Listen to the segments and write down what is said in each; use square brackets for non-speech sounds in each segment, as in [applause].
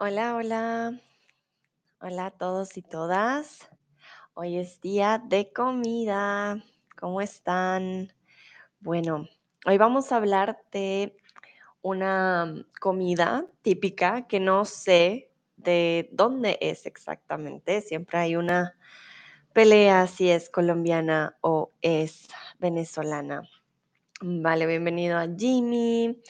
Hola, hola. Hola a todos y todas. Hoy es día de comida. ¿Cómo están? Bueno, hoy vamos a hablar de una comida típica que no sé de dónde es exactamente. Siempre hay una pelea si es colombiana o es venezolana. Vale, bienvenido a Jimmy,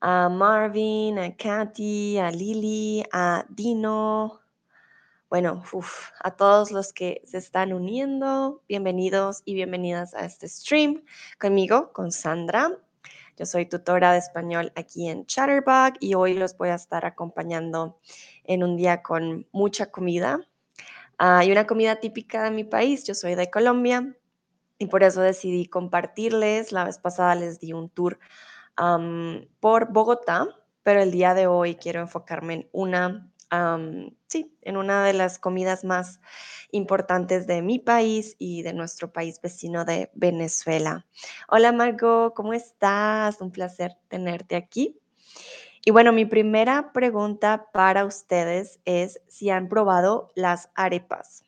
a Marvin, a Katy, a Lily, a Dino. Bueno, a todos los que se están uniendo, bienvenidos y bienvenidas a este stream conmigo, con Sandra. Yo soy tutora de español aquí en Chatterbug y hoy los voy a estar acompañando en un día con mucha comida. Hay una comida típica de mi país, yo soy de Colombia y por eso decidí compartirles. La vez pasada les di un tour por Bogotá, pero el día de hoy quiero enfocarme en una, sí, en una de las comidas más importantes de mi país y de nuestro país vecino de Venezuela. Hola Margot, ¿cómo estás? Un placer tenerte aquí. Y bueno, mi primera pregunta para ustedes es si han probado las arepas.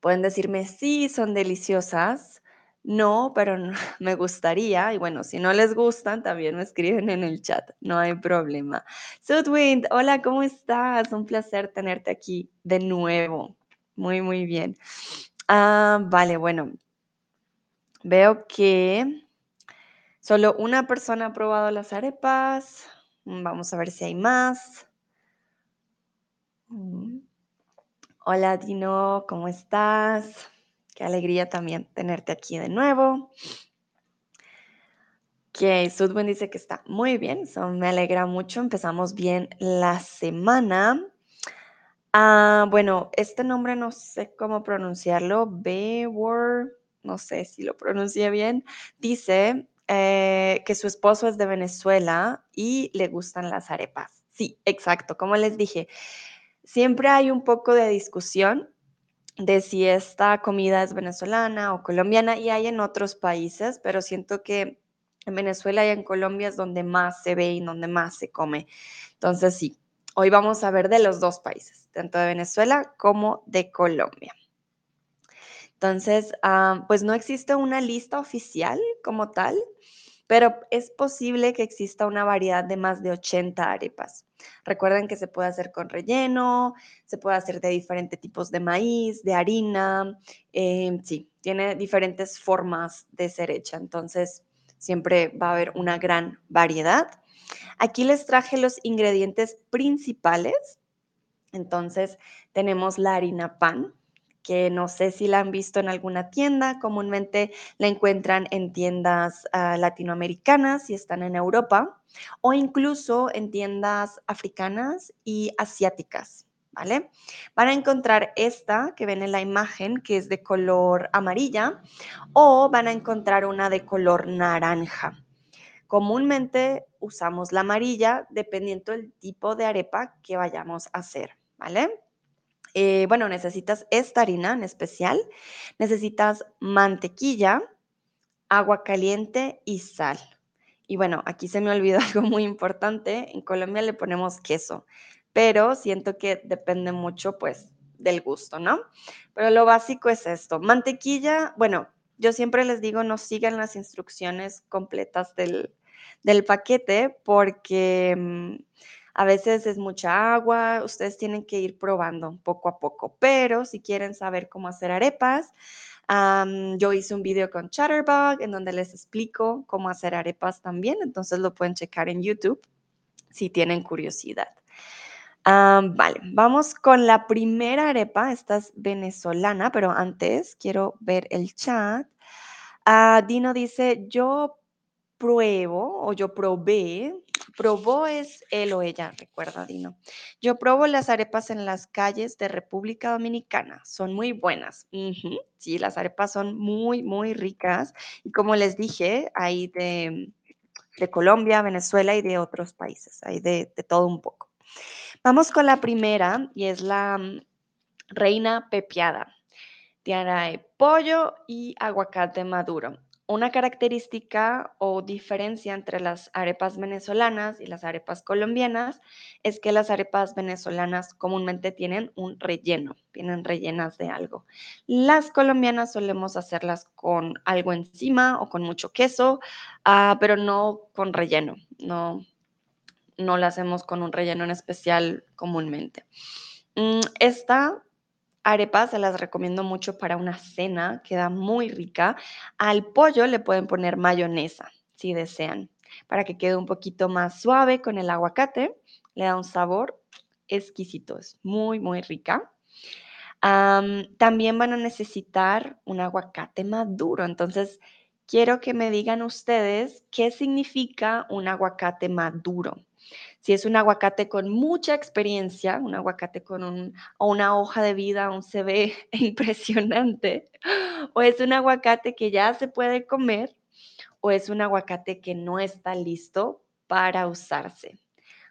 Pueden decirme, sí, son deliciosas. No, pero no- [laughs] me gustaría. Y bueno, si no les gustan, también me escriben en el chat. No hay problema. Sudwind, hola, ¿cómo estás? Un placer tenerte aquí de nuevo. Muy, muy bien. Ah, vale, bueno. Veo que solo una persona ha probado las arepas. Mm, Vamos a ver si hay más. Mm. Hola Dino, ¿cómo estás? Qué alegría también tenerte aquí de nuevo. Ok, Sudwin dice que está muy bien, eso me alegra mucho. Empezamos bien la semana. Ah, bueno, este nombre no sé cómo pronunciarlo. Bewar, no sé si lo pronuncié bien. Dice eh, que su esposo es de Venezuela y le gustan las arepas. Sí, exacto. Como les dije, siempre hay un poco de discusión de si esta comida es venezolana o colombiana y hay en otros países, pero siento que en Venezuela y en Colombia es donde más se ve y donde más se come. Entonces, sí, hoy vamos a ver de los dos países, tanto de Venezuela como de Colombia. Entonces, ah, pues no existe una lista oficial como tal, pero es posible que exista una variedad de más de 80 arepas. Recuerden que se puede hacer con relleno, se puede hacer de diferentes tipos de maíz, de harina, eh, sí, tiene diferentes formas de ser hecha, entonces siempre va a haber una gran variedad. Aquí les traje los ingredientes principales. Entonces tenemos la harina pan, que no sé si la han visto en alguna tienda, comúnmente la encuentran en tiendas uh, latinoamericanas si están en Europa o incluso en tiendas africanas y asiáticas, ¿vale? Van a encontrar esta que ven en la imagen que es de color amarilla o van a encontrar una de color naranja. Comúnmente usamos la amarilla dependiendo del tipo de arepa que vayamos a hacer, ¿vale? Eh, bueno, necesitas esta harina en especial, necesitas mantequilla, agua caliente y sal. Y bueno, aquí se me olvidó [laughs] algo muy importante, en Colombia le ponemos queso, pero siento que depende mucho pues del gusto, ¿no? Pero lo básico es esto, mantequilla, bueno, yo siempre les digo no sigan las instrucciones completas del, del paquete porque... A veces es mucha agua, ustedes tienen que ir probando poco a poco, pero si quieren saber cómo hacer arepas, yo hice un video con Chatterbug en donde les explico cómo hacer arepas también, entonces lo pueden checar en YouTube si tienen curiosidad. Vale, vamos con la primera arepa, esta es venezolana, pero antes quiero ver el chat. Uh, Dino dice, yo pruebo o yo probé, probó es él o ella, recuerda Dino. Yo probo las arepas en las calles de República Dominicana, son muy buenas. Sí, las arepas son muy, muy ricas y como les dije, hay de, de Colombia, Venezuela y de otros países, hay de, de todo un poco. Vamos con la primera y es la um, reina pepiada. Tiene pollo y aguacate maduro. Una característica o diferencia entre las arepas venezolanas y las arepas colombianas es que las arepas venezolanas comúnmente tienen un relleno, tienen rellenas de algo. Las colombianas solemos hacerlas con algo encima o con mucho queso, ah, pero no con relleno, no, no la hacemos con un relleno en especial comúnmente. Mm, esta arepas se las recomiendo mucho para una cena, queda muy rica. Al pollo le pueden poner mayonesa, si desean, para que quede un poquito más suave con el aguacate. Le da un sabor exquisito, es muy, muy rica. también van a necesitar un aguacate maduro, entonces quiero que me digan ustedes qué significa un aguacate maduro. Si es un aguacate con mucha experiencia, un aguacate con una hoja de vida, un CV [laughs] impresionante, o es un aguacate que ya se puede comer, o es un aguacate que no está listo para usarse.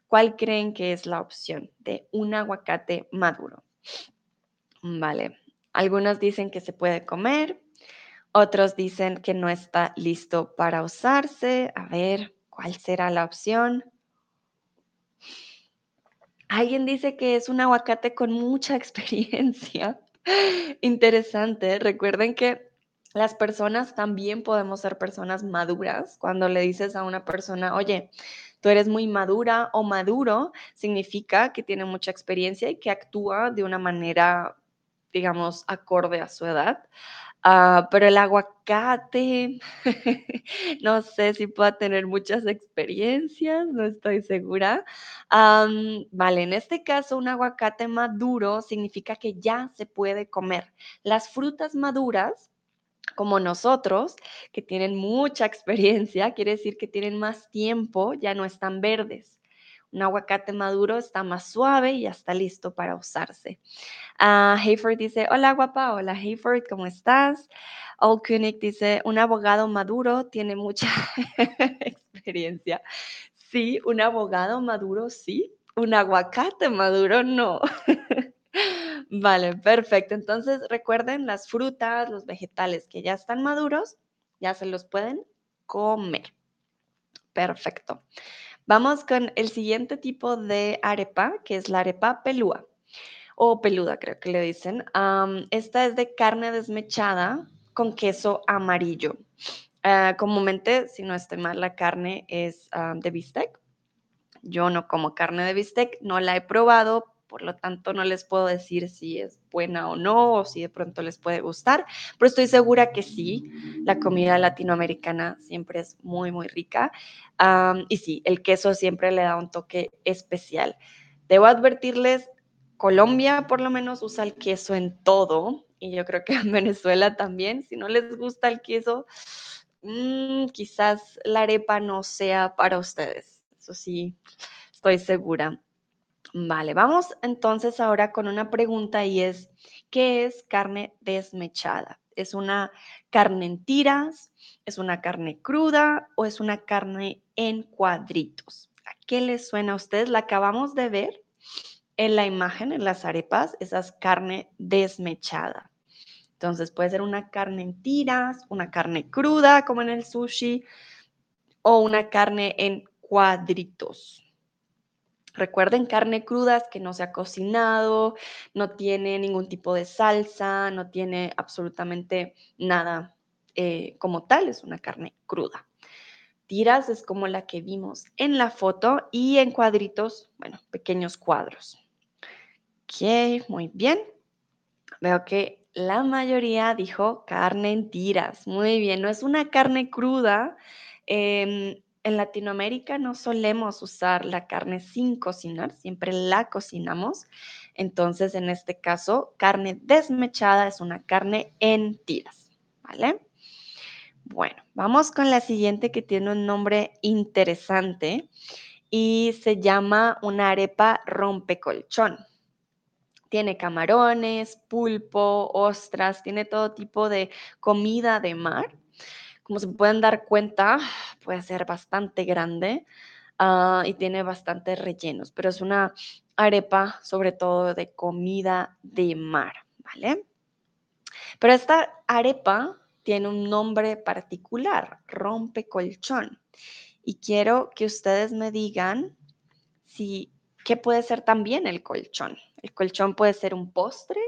¿Cuál creen que es la opción de un aguacate maduro? Vale, algunos dicen que se puede comer, otros dicen que no está listo para usarse. A ver, ¿cuál será la opción? Alguien dice que es un aguacate con mucha [laughs] experiencia. Interesante. Recuerden que las personas también podemos ser personas maduras. Cuando le dices a una persona, oye, tú eres muy madura o maduro, significa que tiene mucha experiencia y que actúa de una manera, digamos, acorde a su edad. Ah, pero el aguacate, [laughs] no sé si pueda tener muchas experiencias, no estoy segura. vale, en este caso un aguacate maduro significa que ya se puede comer. Las frutas maduras, como nosotros, que tienen mucha [laughs] experiencia, quiere decir que tienen más tiempo, ya no están verdes. Un aguacate maduro está más suave y ya está listo para usarse. Uh, Hayford dice, hola guapa, hola Hayford, ¿cómo estás? Old Koenig dice, un abogado maduro tiene mucha [laughs] experiencia. Sí, un abogado maduro, sí. Un aguacate maduro, no. [laughs] vale, perfecto. Entonces, recuerden, las frutas, los vegetales que ya están maduros, ya se los pueden comer. Perfecto. Vamos con el siguiente tipo de arepa, que es la arepa pelúa o peluda, creo que le dicen. esta es de carne desmechada con queso amarillo. Ah, comúnmente, si no estoy mal, la carne es de bistec. Yo no como carne de bistec, no la he probado, por lo tanto no les puedo decir si es buena o no, o si de pronto les puede gustar, pero estoy segura que sí, la comida latinoamericana siempre es muy, muy rica. y sí, el queso siempre le da un toque especial. Debo advertirles, Colombia por lo menos usa el queso en todo y yo creo que en Venezuela también. Si no les gusta el queso, mm, quizás la arepa no sea para ustedes. Eso sí, estoy segura. Vale, vamos entonces ahora con una pregunta y es, ¿qué es carne desmechada? ¿Es una carne en tiras? ¿Es una carne cruda o es una carne en cuadritos? ¿A qué les suena a ustedes? La acabamos de ver en la imagen, en las arepas, esa es carne desmechada. Entonces puede ser una carne en tiras, una carne cruda como en el sushi o una carne en cuadritos. Recuerden carne cruda que no se ha cocinado, no tiene ningún tipo de salsa, no tiene absolutamente nada eh, como tal, es una carne cruda. Tiras es como la que vimos en la foto y en cuadritos, bueno, pequeños cuadros. Ok, muy bien. Veo que la mayoría dijo carne en tiras. Muy bien, no es una carne cruda. Em, en Latinoamérica no solemos usar la carne sin cocinar, siempre la cocinamos. Entonces, en este caso, carne desmechada es una carne en tiras, ¿vale? Bueno, vamos con la siguiente que tiene un nombre interesante y se llama una arepa rompecolchón. Tiene camarones, pulpo, ostras, tiene todo tipo de comida de mar. Como se pueden dar cuenta, [sighs] puede ser bastante grande ah, y tiene bastantes rellenos, pero es una arepa sobre todo de comida de mar, ¿vale? Pero esta arepa tiene un nombre particular, rompecolchón. Y quiero que ustedes me digan si qué puede ser también el colchón. El colchón puede ser un postre,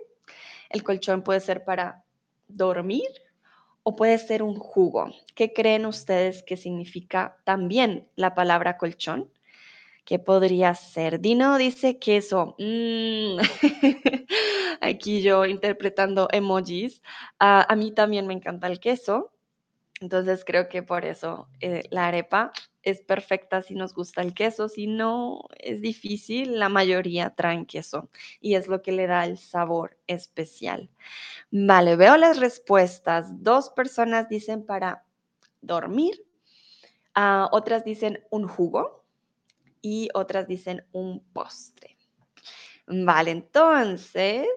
el colchón puede ser para dormir o puede ser un jugo. ¿Qué creen ustedes que significa también la palabra colchón? ¿Qué podría ser? Dino dice queso. Mm. [laughs] Aquí yo interpretando emojis. A mí también me encanta el queso. Entonces creo que por eso eh, la arepa es perfecta si nos gusta el queso. Si no, es difícil. La mayoría traen queso y es lo que le da el sabor especial. Vale, veo las respuestas. Dos personas dicen para dormir, ah, otras dicen un jugo y otras dicen un postre. Vale, entonces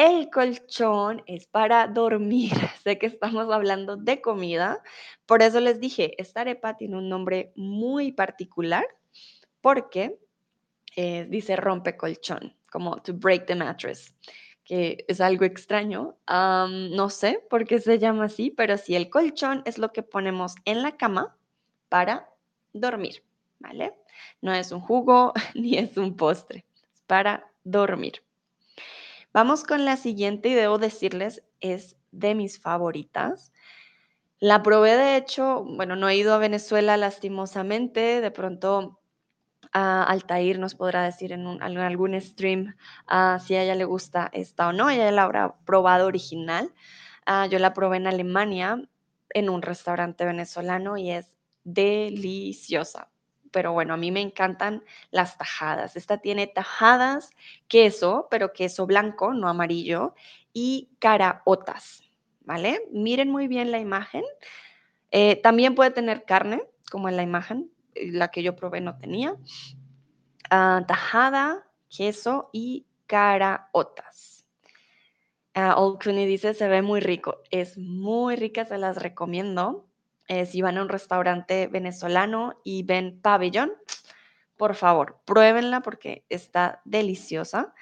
el colchón es para dormir. [laughs] sé que estamos hablando de comida, por eso les dije, esta arepa tiene un nombre muy particular porque eh, dice rompe colchón, como to break the mattress que es algo extraño. no sé por qué se llama así, pero sí, el colchón es lo que ponemos en la cama para dormir, ¿vale? No es un jugo [laughs] ni es un postre, es para dormir. Vamos con la siguiente y debo decirles, es de mis favoritas. La probé, de hecho, bueno, no he ido a Venezuela lastimosamente, de pronto Altair nos podrá decir en, algún stream ah, si a ella le gusta esta o no. Ella la habrá probado original. Ah, yo la probé en Alemania en un restaurante venezolano y es deliciosa. Pero bueno, a mí me encantan las tajadas. Esta tiene tajadas, queso, pero queso blanco, no amarillo, y caraotas, ¿vale? Miren muy bien la imagen. Eh, también puede tener carne, como en la imagen, eh, la que yo probé no tenía. Ah, tajada, queso y caraotas. Uh, Old dice, se ve muy rico. Es muy rica, se las recomiendo. Si van a un restaurante venezolano y ven pabellón, por favor, pruébenla porque está deliciosa.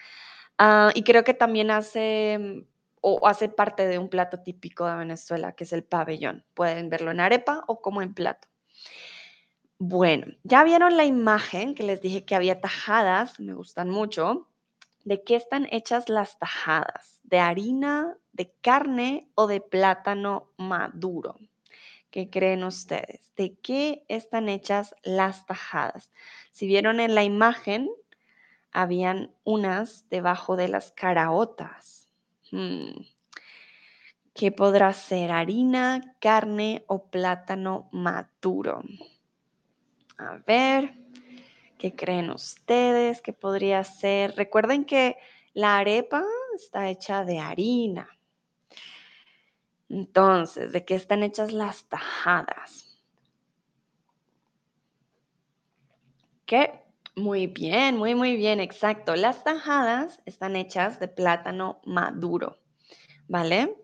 Ah, y creo que también hace o hace parte de un plato típico de Venezuela, que es el pabellón. Pueden verlo en arepa o como en plato. Bueno, ya vieron la imagen que les dije que había tajadas, me gustan mucho. ¿De qué están hechas las tajadas? ¿De harina, de carne o de plátano maduro? ¿Qué creen ustedes? ¿De qué están hechas las tajadas? Si vieron en la imagen, habían unas debajo de las caraotas. Hmm. ¿Qué podrá ser? ¿Harina, carne o plátano maduro? A ver, ¿qué creen ustedes? ¿Qué podría ser? Recuerden que la arepa está hecha de harina. Entonces, ¿de qué están hechas las tajadas? ¿Qué? Muy bien, muy, muy bien, exacto. Las tajadas están hechas de plátano maduro, ¿vale?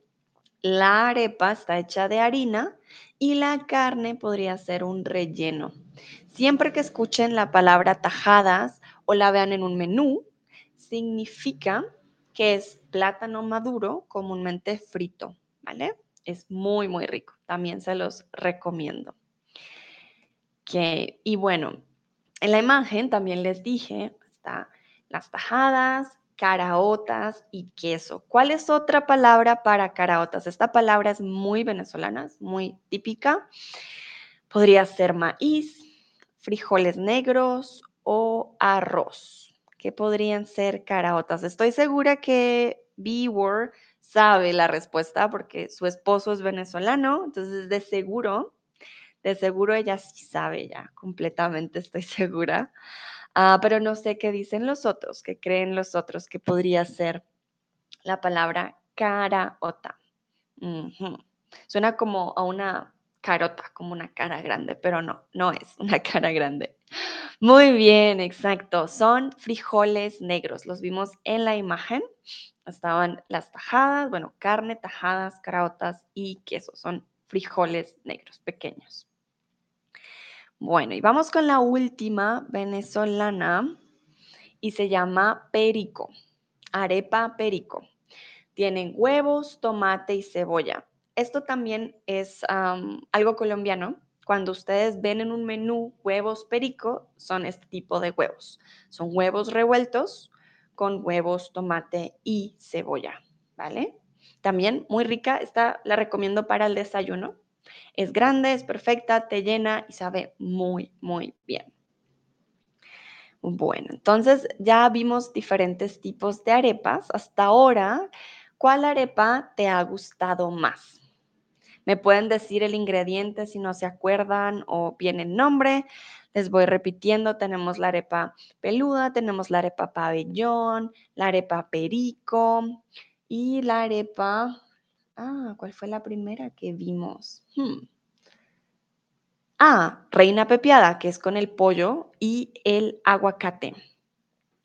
La arepa está hecha de harina y la carne podría ser un relleno. Siempre que escuchen la palabra tajadas o la vean en un menú, significa que es plátano maduro comúnmente frito, ¿vale? Es muy, muy rico. También se los recomiendo. y bueno, en la imagen también les dije, está las tajadas, caraotas y queso. ¿Cuál es otra palabra para caraotas? Esta palabra es muy venezolana, muy típica. Podría ser maíz, frijoles negros o arroz. ¿Qué podrían ser caraotas? Estoy segura que B-Word sabe la respuesta porque su esposo es venezolano, entonces de seguro, de seguro ella sí sabe ya, completamente estoy [laughs] segura. Ah, pero no sé qué dicen los otros, qué creen los otros que podría ser la palabra caraota. Suena como a una carota, como una cara grande, pero no, no es [laughs] una cara grande. Muy bien, exacto. Son frijoles negros. Los vimos en la imagen. Estaban las tajadas, bueno, carne, tajadas, caraotas y queso. Son frijoles negros pequeños. Bueno, y vamos con la última venezolana y se llama perico, arepa perico. Tienen huevos, tomate y cebolla. esto también es algo colombiano. Cuando ustedes ven en un menú huevos perico, son este tipo de huevos. Son huevos revueltos con huevos, tomate y cebolla, ¿vale? También muy rica, esta la recomiendo para el desayuno. Es grande, es perfecta, te llena y sabe muy, muy bien. Bueno, entonces ya vimos diferentes tipos de arepas. Hasta ahora, ¿cuál arepa te ha gustado más? Me pueden decir el ingrediente si no se acuerdan o bien el nombre. Les voy repitiendo, tenemos la arepa peluda, tenemos la arepa pabellón, la arepa perico y la arepa... Ah, ¿cuál fue la primera que vimos? Hmm. Ah, reina pepiada, que es con el pollo y el aguacate.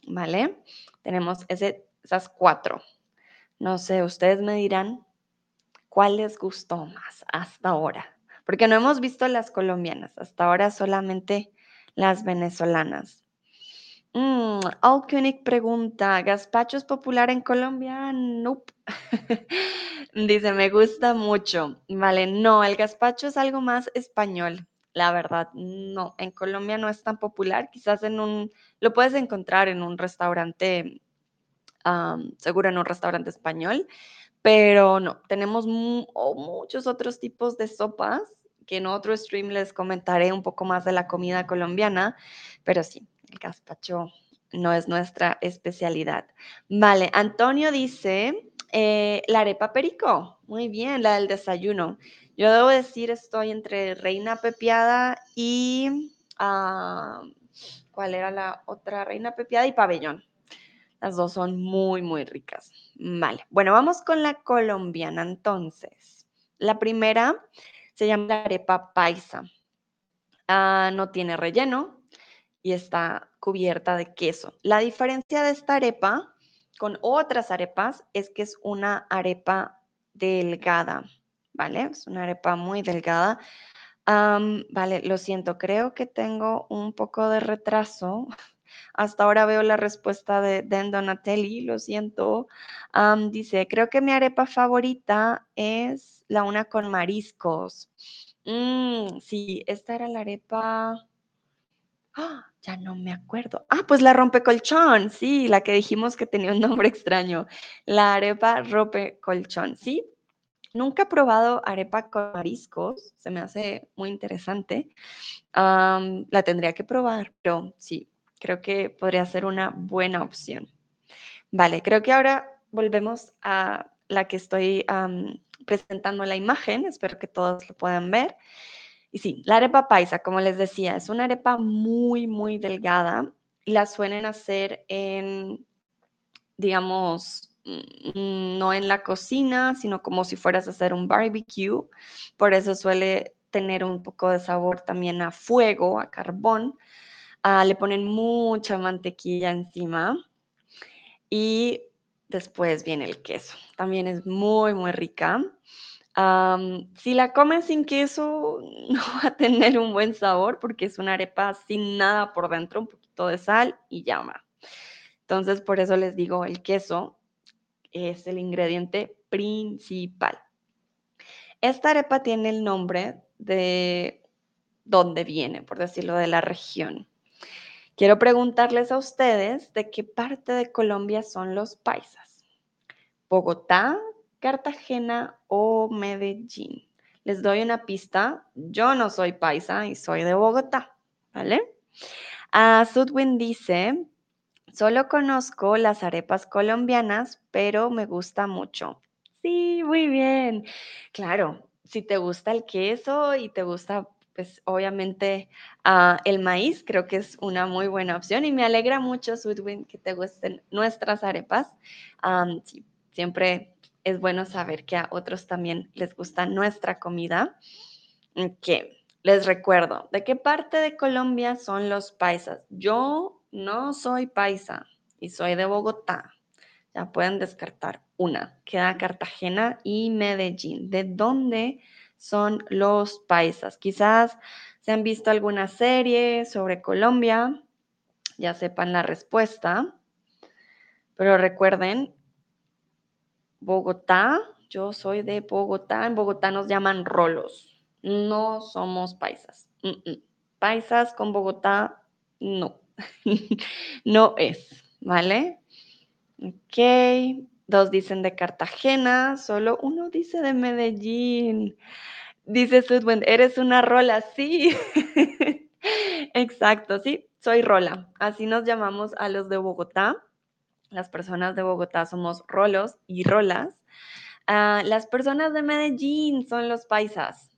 ¿Vale? Tenemos esas cuatro. No sé, ustedes me dirán cuál les gustó más hasta ahora. Porque no hemos visto las colombianas, hasta ahora solamente las venezolanas. Mm, pregunta, ¿gazpacho es popular en Colombia? Nope. [laughs] Dice, me gusta mucho. Vale, no, el gazpacho es algo más español, la verdad. No, en Colombia no es tan popular. Quizás en un, lo puedes encontrar en un restaurante, seguro en un restaurante español, pero no, tenemos muchos otros tipos de sopas que en otro stream les comentaré un poco más de la comida colombiana, pero sí, el gazpacho no es nuestra especialidad. Vale, Antonio dice, eh, la arepa perico, muy bien, la del desayuno. Yo debo decir, estoy entre reina pepiada y, ah, ¿cuál era la otra? Reina pepiada y pabellón. Las dos son muy, muy ricas. Vale, bueno, vamos con la colombiana entonces. La primera se llama la arepa paisa. Ah, no tiene relleno y está cubierta de queso. La diferencia de esta arepa con otras arepas es que es una arepa delgada, ¿vale? Es una arepa muy delgada. vale, lo siento, creo que tengo un poco de retraso hasta ahora veo la respuesta de Den Donatelli, lo siento. dice, creo que mi arepa favorita es la una con mariscos. Mm, sí, esta era la arepa... ¡Ah! ya no me acuerdo. Ah, pues la rompecolchón, sí, la que dijimos que tenía un nombre extraño. La arepa rompecolchón, sí. Nunca he probado arepa con mariscos, se me hace muy interesante. la tendría que probar, pero sí, creo que podría ser una buena opción. Vale, creo que ahora volvemos a la que estoy presentando la imagen, espero que todos lo puedan ver. Y sí, la arepa paisa, como les decía, es una arepa muy, muy delgada y la suelen hacer en, digamos, mm, no en la cocina, sino como si fueras a hacer un barbecue. Por eso suele tener un poco de sabor también a fuego, a carbón. Ah, le ponen mucha mantequilla encima y después viene el queso. También es muy, muy rica. si la comen sin queso, [laughs] no va a tener un buen sabor porque es una arepa sin nada por dentro, un poquito de sal y llama. Entonces, por eso les digo, el queso es el ingrediente principal. Esta arepa tiene el nombre de dónde viene, por decirlo, de la región. Quiero preguntarles a ustedes de qué parte de Colombia son los paisas. Bogotá, Cartagena o Medellín. Les doy una pista. Yo no soy paisa y soy de Bogotá, ¿vale? A Sudwin dice, solo conozco las arepas colombianas, pero me gusta mucho. Sí, muy bien. Claro, si te gusta el queso y te gusta pues obviamente ah, el maíz creo que es una muy buena opción y me alegra mucho, Sudwin, que te gusten nuestras arepas. siempre es bueno saber que a otros también les gusta nuestra comida. Que les recuerdo, ¿de qué parte de Colombia son los paisas? Yo no soy paisa y soy de Bogotá. Ya pueden descartar una. Queda Cartagena y Medellín. ¿De dónde? Son los paisas. Quizás se han visto alguna serie sobre Colombia, ya sepan la respuesta, pero recuerden, Bogotá, yo soy de Bogotá, en Bogotá nos llaman rolos, no somos paisas. Paisas con Bogotá, no, [laughs] no es, ¿vale? Ok, dos dicen de Cartagena, solo uno dice de Medellín. Dice Sudwin, eres una rola, sí. [laughs] Exacto, sí, soy rola. Así nos llamamos a los de Bogotá. Las personas de Bogotá somos rolos y rolas. Ah, las personas de Medellín son los paisas.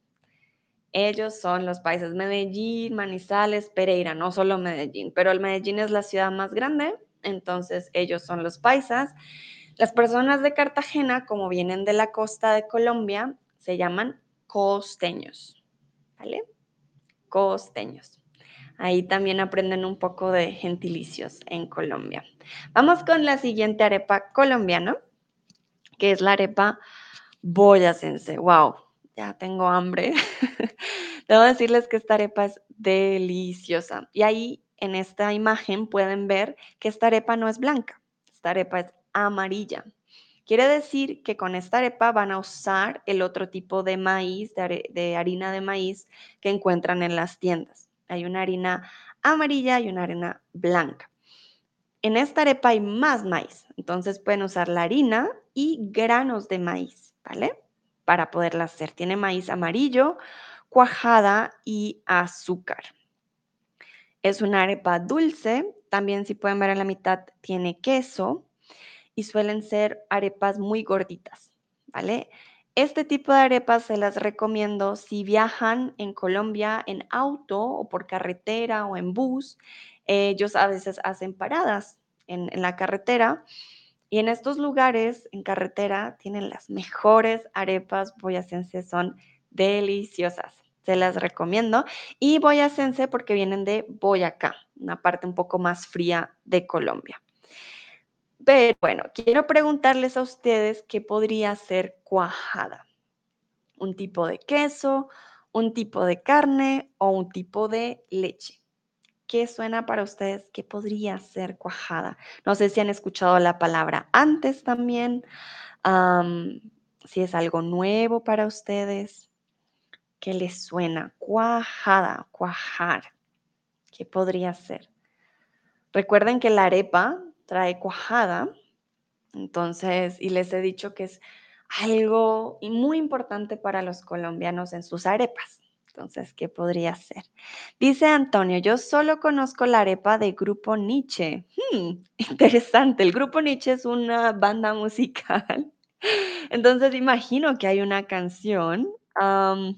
Ellos son los paisas. Medellín, Manizales, Pereira, no solo Medellín, pero el Medellín es la ciudad más grande, entonces ellos son los paisas. Las personas de Cartagena, como vienen de la costa de Colombia, se llaman costeños, ¿vale? Costeños. Ahí también aprenden un poco de gentilicios en Colombia. Vamos con la siguiente arepa colombiana, que es la arepa boyacense. ¡Wow! Ya tengo hambre. [laughs] Debo decirles que esta arepa es deliciosa. Y ahí en esta imagen pueden ver que esta arepa no es blanca, esta arepa es amarilla. Quiere decir que con esta arepa van a usar el otro tipo de maíz, de, harina de maíz que encuentran en las tiendas. Hay una harina amarilla y una harina blanca. En esta arepa hay más maíz, entonces pueden usar la harina y granos de maíz, ¿vale? Para poderla hacer. Tiene maíz amarillo, cuajada y azúcar. Es una arepa dulce, también si pueden ver en la mitad tiene queso y suelen ser arepas muy gorditas, ¿vale? Este tipo de arepas se las recomiendo si viajan en Colombia en auto o por carretera o en bus. Ellos a veces hacen paradas en, la carretera y en estos lugares en carretera tienen las mejores arepas boyacenses, son deliciosas. Se las recomiendo. Y boyacense porque vienen de Boyacá, una parte un poco más fría de Colombia. Pero bueno, quiero preguntarles a ustedes qué podría ser cuajada. Un tipo de queso, un tipo de carne o un tipo de leche. ¿Qué suena para ustedes? ¿Qué podría ser cuajada? No sé si han escuchado la palabra antes también, si es algo nuevo para ustedes. ¿Qué les suena? Cuajada, cuajar. ¿Qué podría ser? Recuerden que la arepa trae cuajada. Entonces, y les he dicho que es algo muy importante para los colombianos en sus arepas. Entonces, ¿qué podría ser? Dice Antonio, yo solo conozco la arepa de Grupo Nietzsche. Hmm, [laughs] interesante, el Grupo Nietzsche es una banda musical. [laughs] Entonces, imagino que hay una canción. Hmm,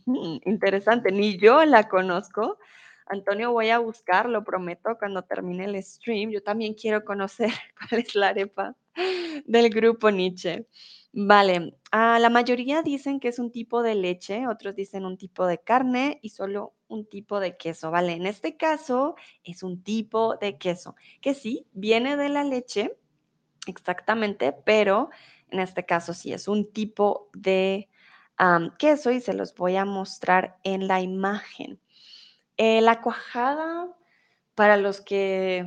interesante, ni yo la conozco, Antonio, voy a buscar, lo prometo, cuando termine el stream. Yo también quiero conocer [laughs] cuál es la arepa del grupo Nietzsche. Vale, ah, la mayoría dicen que es un tipo de leche, otros dicen un tipo de carne y solo un tipo de queso, ¿vale? En este caso es un tipo de queso, que sí, viene de la leche, exactamente, pero en este caso sí es un tipo de queso y se los voy a mostrar en la imagen. Eh, la cuajada, para los que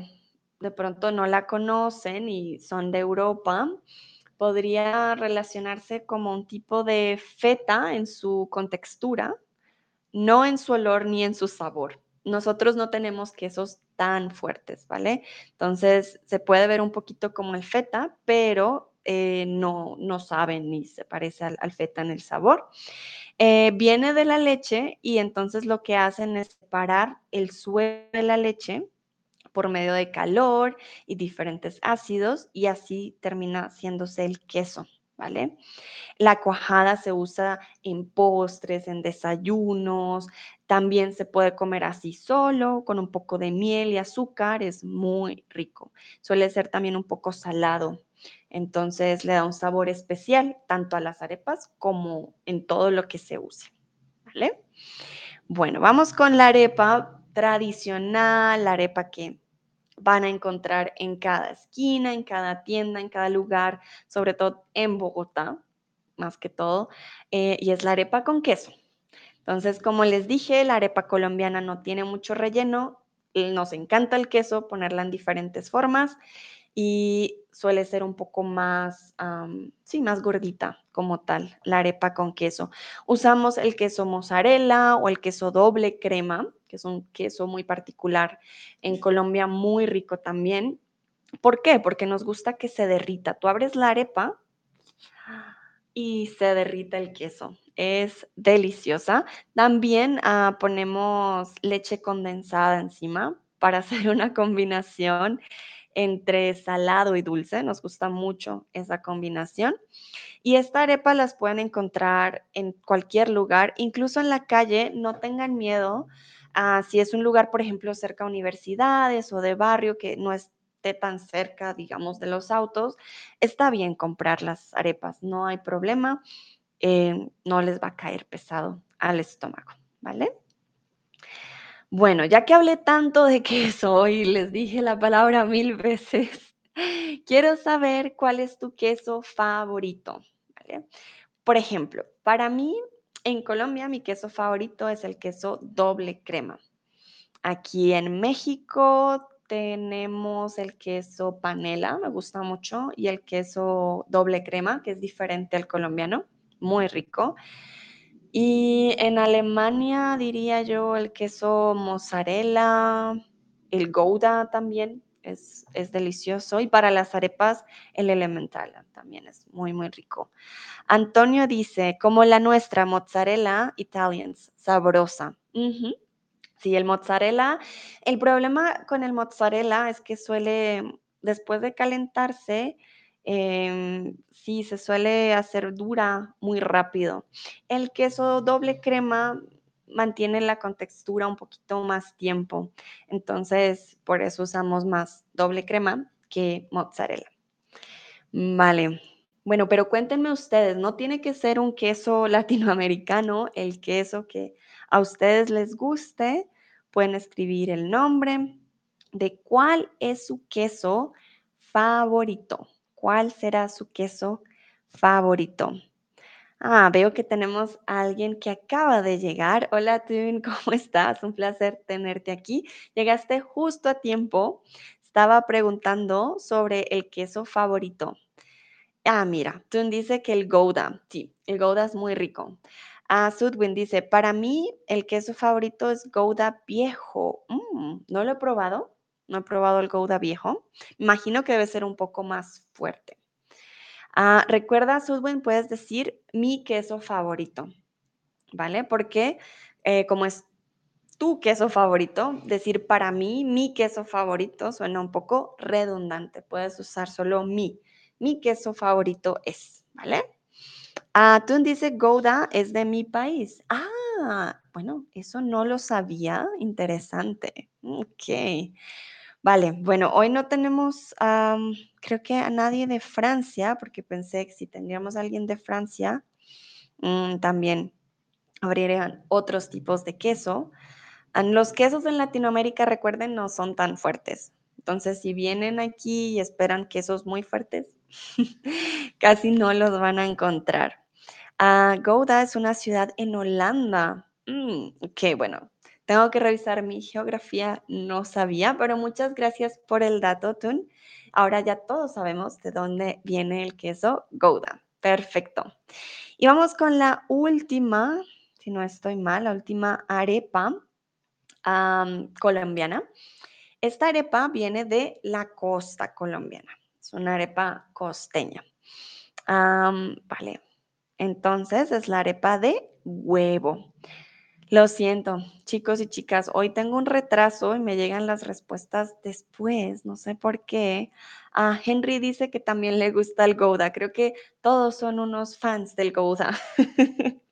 de pronto no la conocen y son de Europa, podría relacionarse como un tipo de feta en su contextura, no en su olor ni en su sabor. Nosotros no tenemos quesos tan fuertes, ¿vale? Entonces se puede ver un poquito como el feta, pero eh, no, no saben ni se parece al feta en el sabor. Eh, viene de la leche y entonces lo que hacen es separar el suelo de la leche por medio de calor y diferentes ácidos y así termina haciéndose el queso, ¿vale? La cuajada se usa en postres, en desayunos, también se puede comer así solo, con un poco de miel y azúcar, es muy rico. Suele ser también un poco salado entonces le da un sabor especial tanto a las arepas como en todo lo que se use. ¿Vale? Bueno, vamos con la arepa tradicional, la arepa que van a encontrar en cada esquina, en cada tienda, en cada lugar, sobre todo en Bogotá, más que todo, eh, y es la arepa con queso. Entonces, como les dije, la arepa colombiana no tiene mucho relleno, nos encanta el queso, ponerla en diferentes formas y suele ser un poco más, sí, más gordita como tal, la arepa con queso. Usamos el queso mozzarella o el queso doble crema, que es un queso muy particular en Colombia, muy rico también. ¿Por qué? Porque nos gusta que se derrita. Tú abres la arepa y se derrita el queso. Es deliciosa. También ah, ponemos leche condensada encima para [laughs] hacer una combinación entre salado y dulce. Nos gusta mucho esa combinación. Y esta arepa las pueden encontrar en cualquier lugar, incluso en la calle. No tengan miedo. Si es un lugar, por ejemplo, cerca de universidades o de barrio que no es tan cerca, digamos, de los autos, está bien comprar las arepas, no hay problema, eh, no les va a caer pesado al estómago, ¿vale? Bueno, ya que hablé tanto de queso [laughs] y les dije la palabra mil veces, [laughs] quiero saber cuál es tu queso favorito. Por ejemplo, para mí en Colombia mi queso favorito es el queso doble crema. Aquí en México tenemos el queso panela, me gusta mucho, y el queso doble crema, que es diferente al colombiano, muy rico. Y en Alemania diría yo el queso mozzarella, el gouda también es, es, delicioso. Y para las arepas, el elemental también es muy, muy rico. Antonio dice, como la nuestra, mozzarella italians, sabrosa. Sí, el mozzarella. El problema con el mozzarella es que suele, después de calentarse, em, sí, se suele hacer dura muy rápido. El queso doble crema mantiene la contextura un poquito más tiempo. Entonces, por eso usamos más doble crema que mozzarella. Vale. Bueno, pero cuéntenme ustedes, no tiene que ser un queso [laughs] latinoamericano, el queso que a ustedes les guste, pueden escribir el nombre de cuál es su queso favorito. ¿Cuál será su queso favorito? Ah, veo que tenemos a alguien que acaba de llegar. Hola, Tun, [laughs] ¿cómo estás? Un placer tenerte aquí. Llegaste justo a tiempo. Estaba preguntando sobre el queso favorito. Ah, mira, Tun dice que el Gouda. Sí, el Gouda es muy rico. Ah, Sudwin dice, para mí el queso favorito es Gouda viejo. Mm, no lo he probado, no he probado el Gouda viejo. Imagino que debe ser un poco más fuerte. Ah, recuerda, Sudwin, puedes decir mi queso favorito, ¿vale? Porque eh, como es tu queso favorito, decir para mí mi queso favorito suena un poco redundante. Puedes usar solo mi. Mi queso favorito es, ¿vale? Atún dice, Gouda es de mi país. Ah, bueno, eso no lo sabía. Interesante. Ok. Vale, bueno, hoy no tenemos, creo que a nadie de Francia, porque pensé que si tendríamos a alguien de Francia, mm, también abrirían otros tipos de queso. Los quesos en Latinoamérica, recuerden, no son tan fuertes. Entonces, si vienen aquí y esperan quesos muy fuertes, [laughs] casi no los van a encontrar. Ah, Gouda es una ciudad en Holanda. Mm, ok, bueno, tengo que revisar mi geografía, no sabía, pero muchas gracias por el dato, Tun. Ahora ya todos sabemos de dónde viene el queso Gouda. Perfecto. Y vamos con la última, si no estoy mal, la última arepa colombiana. Esta arepa viene de la costa colombiana. Es una arepa costeña. vale, entonces es la arepa de huevo. Lo siento, chicos y chicas, hoy tengo un retraso y me llegan las respuestas después, no sé por qué. Ah, Henry dice que también le gusta el Gouda, creo que todos son unos fans del Gouda. [laughs]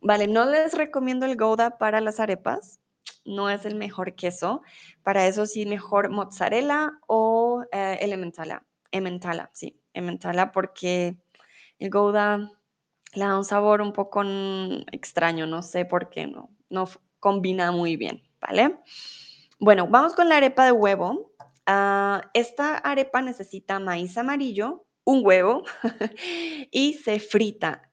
vale, no les recomiendo el Gouda para las arepas, no es el mejor queso, para eso sí mejor mozzarella o eh, elementala, emmentala, sí, emmentala porque el Gouda le da un sabor un poco extraño, no sé por qué, no, no combina muy bien, ¿vale? Bueno, vamos con la arepa de huevo. Ah, esta arepa necesita maíz amarillo, un huevo [laughs] y se frita.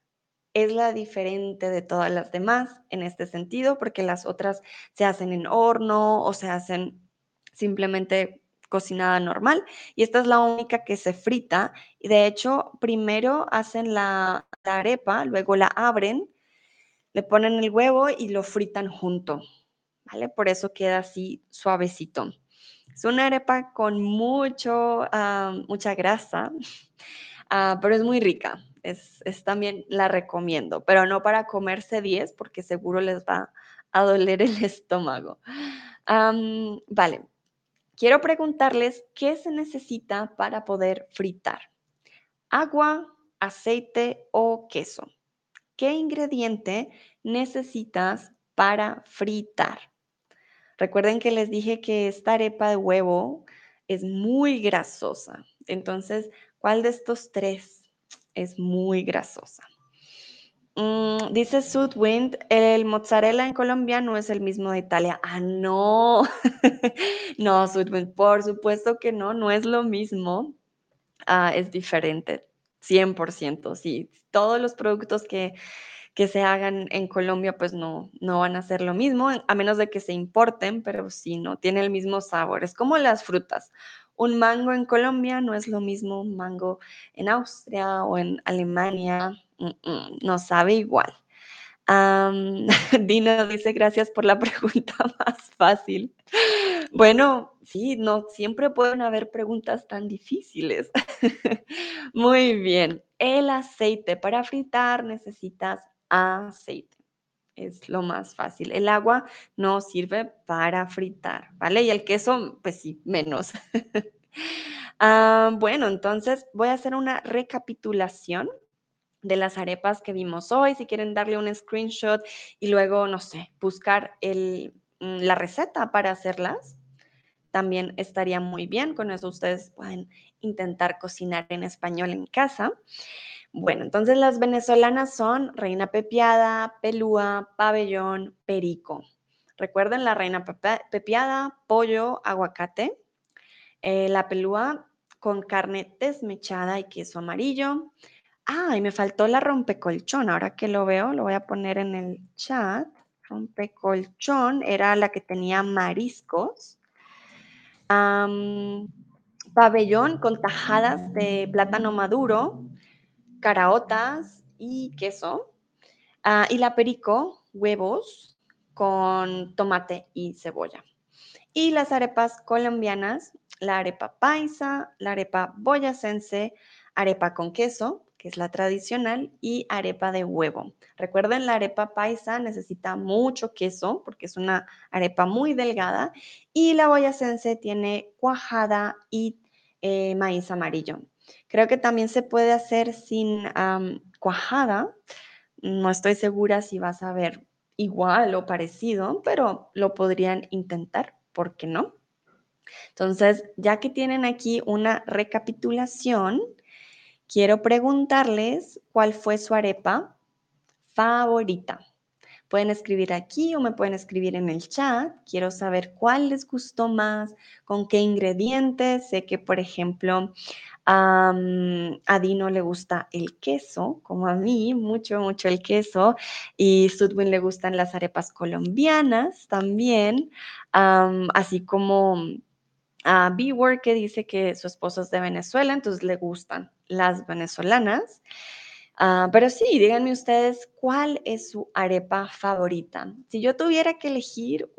Es la diferente de todas las demás en este sentido, porque las otras se hacen en horno o se hacen simplemente cocinada normal y esta es la única que se frita y de hecho primero hacen la, la arepa, luego la abren, le ponen el huevo y lo fritan junto, ¿vale? Por eso queda así suavecito. Es una arepa con mucho, ah, mucha grasa, [laughs] ah, pero es muy rica. Es, es, también la recomiendo, pero no para comerse 10 porque seguro les va a doler el [laughs] estómago. vale, quiero preguntarles qué se necesita para poder fritar. Agua, aceite o queso. ¿Qué ingrediente necesitas para fritar? Recuerden que les dije que esta arepa de huevo es muy grasosa. Entonces, ¿cuál de estos tres es muy grasosa? Mm, dice Sudwind, el mozzarella en Colombia no es el mismo de Italia. Ah, no. [laughs] no, Sudwind, por supuesto que no, no es lo mismo. Ah, es diferente, 100%. Sí, todos los productos que que se hagan en Colombia, pues no, no van a ser lo mismo, a menos de que se importen, pero sí, no tiene el mismo sabor. Es como las frutas. Un mango en Colombia no es lo mismo un mango en Austria o en Alemania, no sabe igual. [laughs] Dino dice gracias por la pregunta [laughs] más fácil. Bueno, sí, no siempre pueden haber preguntas tan difíciles. [laughs] Muy bien. El aceite para fritar necesitas aceite. Es lo más fácil. El agua no sirve para fritar, ¿vale? Y el queso, pues sí, menos. [laughs] Ah, bueno, entonces voy a hacer una recapitulación de las arepas que vimos hoy. Si quieren darle un screenshot y luego, no sé, buscar mm, la receta para hacerlas, también estaría muy bien. Con eso ustedes pueden intentar cocinar en español en casa. Bueno, entonces las venezolanas son reina pepiada, pelúa, pabellón, perico. Recuerden la reina pepiada, pollo, aguacate. Eh, la pelúa con carne desmechada y queso amarillo. Ah, y me faltó la rompecolchón. Ahora que lo veo, lo voy a poner en el chat. Rompecolchón era la que tenía mariscos. Pabellón con tajadas de plátano maduro caraotas y queso. Ah, y la perico, huevos con tomate y cebolla. Y las arepas colombianas, la arepa paisa, la arepa boyacense, arepa con queso, que es la tradicional, y arepa de huevo. Recuerden, la arepa paisa necesita mucho queso porque es una arepa muy delgada y la boyacense tiene cuajada y eh, maíz amarillo. Creo que también se puede hacer sin cuajada. No estoy segura si vas a ver igual o parecido, pero lo podrían intentar, ¿por qué no? Entonces, ya que tienen aquí una recapitulación, quiero preguntarles cuál fue su arepa favorita. Pueden escribir aquí o me pueden escribir en el chat. Quiero saber cuál les gustó más, con qué ingredientes. Sé que, por ejemplo, a Dino le gusta el queso, como a mí, mucho, mucho el queso. Y Sudwin le gustan las arepas colombianas también, así como a b que dice que su esposo es de Venezuela, entonces le gustan las venezolanas. Ah, pero sí, díganme ustedes cuál es su arepa favorita. Si yo tuviera que elegir,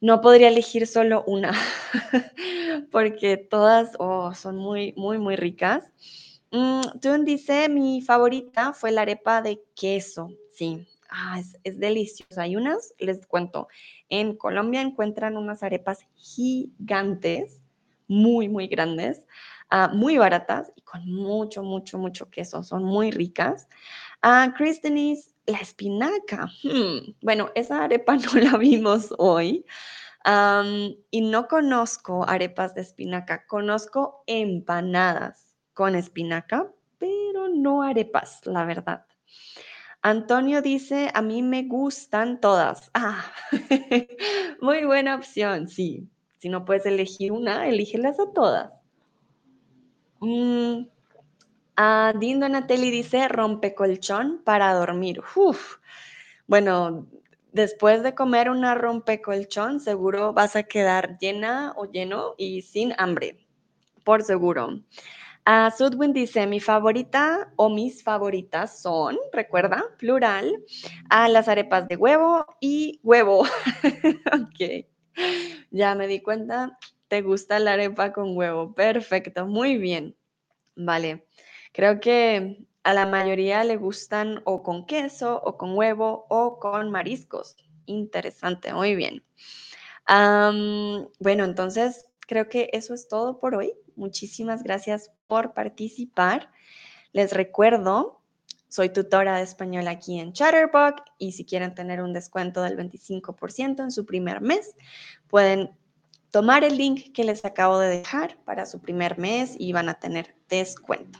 no podría elegir solo una, [laughs] porque todas oh, son muy, muy, muy ricas. Mm, Tun dice, mi favorita fue la arepa de queso. Sí, ah, es, deliciosa. Hay unas, les cuento, en Colombia encuentran unas arepas gigantes, muy, muy grandes, ah, muy baratas y con mucho, mucho, mucho queso. Son muy ricas. Uh, la espinaca. Hmm, bueno, esa arepa [laughs] no la vimos hoy. y no conozco arepas de espinaca, conozco empanadas con espinaca, pero no arepas, la verdad. Antonio dice, a mí me gustan todas. Ah, [laughs] muy buena opción, sí. Si no puedes elegir una, elígelas a todas. Mm, Ah, Donatelli dice rompecolchón para dormir. Uf. Bueno, después de comer una rompecolchón, seguro vas a quedar llena o lleno y sin hambre, por seguro. Uh, Sudwin dice, mi favorita o mis favoritas son, recuerda, plural, a las arepas de huevo y huevo. [laughs] ok, ya me di cuenta, te gusta la arepa con huevo. Perfecto, muy bien. Vale, creo que a la mayoría le gustan o con queso o con huevo o con mariscos. Interesante, muy bien. bueno, entonces creo que eso es todo por hoy. Muchísimas gracias por participar. Les recuerdo, soy tutora de español aquí en Chatterbox y si quieren tener un descuento del 25% en su primer mes, pueden tomar el link que les acabo de dejar para su primer mes y van a tener descuento.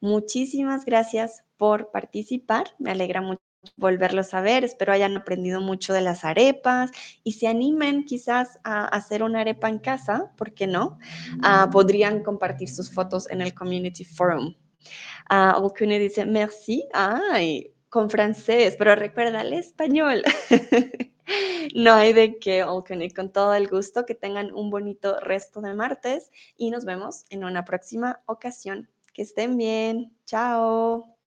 Muchísimas gracias por participar. Me alegra mucho volverlos a ver. Espero hayan aprendido mucho de las arepas y se animen quizás a hacer una arepa en casa, ¿por qué no? Ah, podrían compartir sus fotos en el Community Forum. Uh, dice, merci. Ay, con francés, pero recuerda el español. [laughs] no hay de qué, Olkuni, con todo el gusto. Que tengan un bonito resto de martes y nos vemos en una próxima ocasión. Que estén bien. Chao.